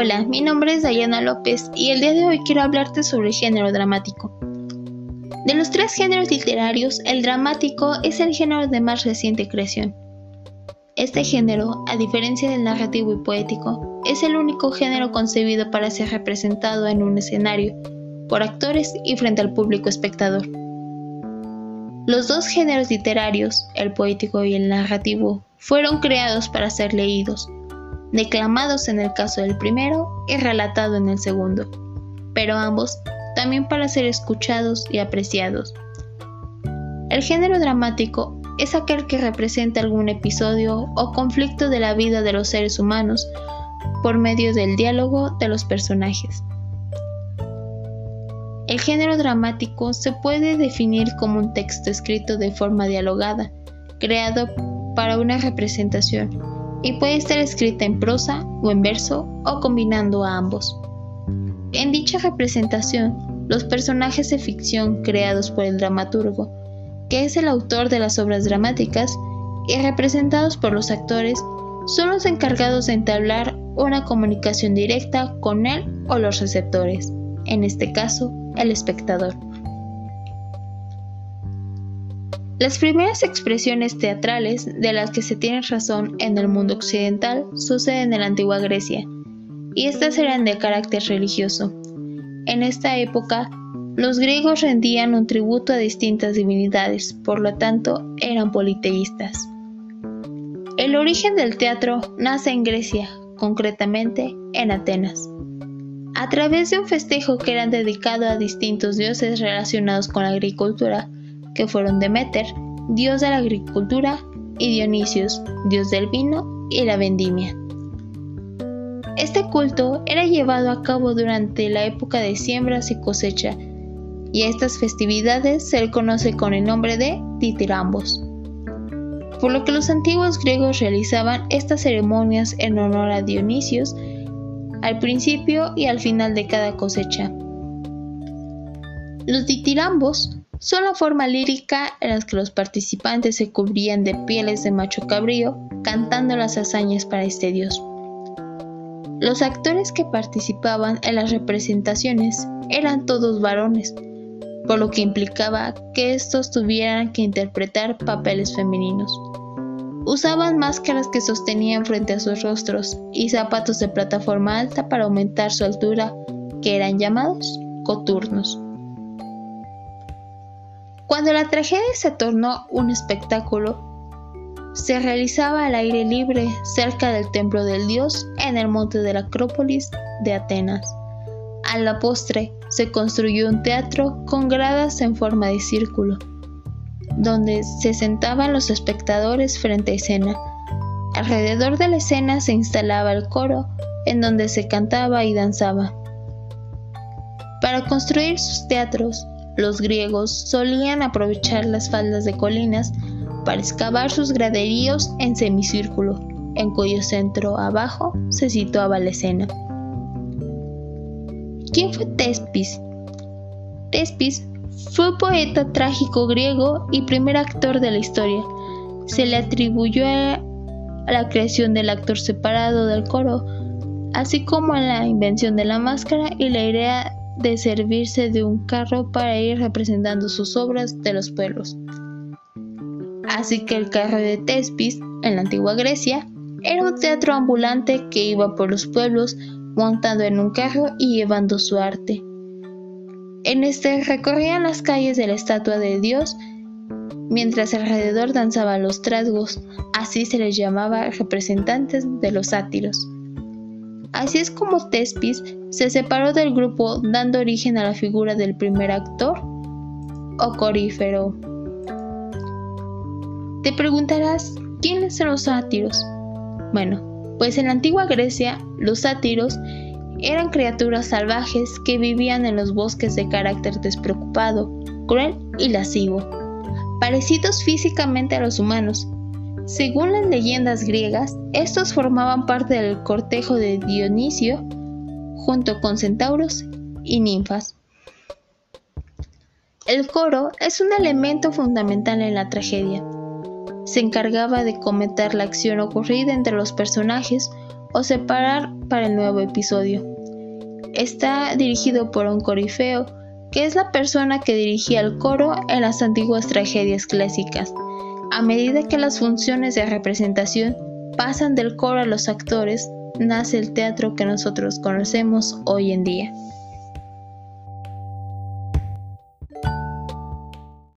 Hola, mi nombre es Dayana López y el día de hoy quiero hablarte sobre el género dramático. De los tres géneros literarios, el dramático es el género de más reciente creación. Este género, a diferencia del narrativo y poético, es el único género concebido para ser representado en un escenario, por actores y frente al público espectador. Los dos géneros literarios, el poético y el narrativo, fueron creados para ser leídos, declamados en el caso del primero y relatado en el segundo, pero ambos también para ser escuchados y apreciados. El género dramático es aquel que representa algún episodio o conflicto de la vida de los seres humanos por medio del diálogo de los personajes. El género dramático se puede definir como un texto escrito de forma dialogada, creado para una representación, y puede estar escrita en prosa o en verso o combinando a ambos. En dicha representación, los personajes de ficción creados por el dramaturgo, que es el autor de las obras dramáticas, y representados por los actores, son los encargados de entablar una comunicación directa con él o los receptores, en este caso, el espectador. Las primeras expresiones teatrales de las que se tiene razón en el mundo occidental suceden en la antigua Grecia, y estas eran de carácter religioso. En esta época, los griegos rendían un tributo a distintas divinidades, por lo tanto eran politeístas. El origen del teatro nace en Grecia, concretamente en Atenas. A través de un festejo que era dedicado a distintos dioses relacionados con la agricultura, que fueron Demeter, dios de la agricultura, y Dionisios, dios del vino y la vendimia. Este culto era llevado a cabo durante la época de siembras y cosecha, y a estas festividades se le conoce con el nombre de Titirambos. Por lo que los antiguos griegos realizaban estas ceremonias en honor a Dionisios al principio y al final de cada cosecha. Los ditirambos son la forma lírica en la que los participantes se cubrían de pieles de macho cabrío cantando las hazañas para este dios. Los actores que participaban en las representaciones eran todos varones, por lo que implicaba que estos tuvieran que interpretar papeles femeninos. Usaban máscaras que sostenían frente a sus rostros y zapatos de plataforma alta para aumentar su altura, que eran llamados coturnos. Cuando la tragedia se tornó un espectáculo, se realizaba al aire libre cerca del templo del dios en el monte de la Acrópolis de Atenas. A la postre se construyó un teatro con gradas en forma de círculo, donde se sentaban los espectadores frente a escena. Alrededor de la escena se instalaba el coro, en donde se cantaba y danzaba. Para construir sus teatros, los griegos solían aprovechar las faldas de colinas para excavar sus graderíos en semicírculo, en cuyo centro abajo se situaba la escena. ¿Quién fue Tespis? Tespis fue poeta trágico griego y primer actor de la historia. Se le atribuyó a la creación del actor separado del coro, así como a la invención de la máscara y la idea de servirse de un carro para ir representando sus obras de los pueblos. Así que el carro de Tespis, en la antigua Grecia, era un teatro ambulante que iba por los pueblos montando en un carro y llevando su arte. En este recorrían las calles de la estatua de Dios mientras alrededor danzaban los trasgos, así se les llamaba representantes de los sátiros. Así es como Tespis se separó del grupo dando origen a la figura del primer actor o corífero. Te preguntarás, ¿quiénes son los sátiros? Bueno, pues en la antigua Grecia los sátiros eran criaturas salvajes que vivían en los bosques de carácter despreocupado, cruel y lascivo, parecidos físicamente a los humanos, según las leyendas griegas, estos formaban parte del cortejo de Dionisio junto con centauros y ninfas. El coro es un elemento fundamental en la tragedia. Se encargaba de comentar la acción ocurrida entre los personajes o separar para el nuevo episodio. Está dirigido por un corifeo, que es la persona que dirigía el coro en las antiguas tragedias clásicas. A medida que las funciones de representación pasan del coro a los actores, nace el teatro que nosotros conocemos hoy en día.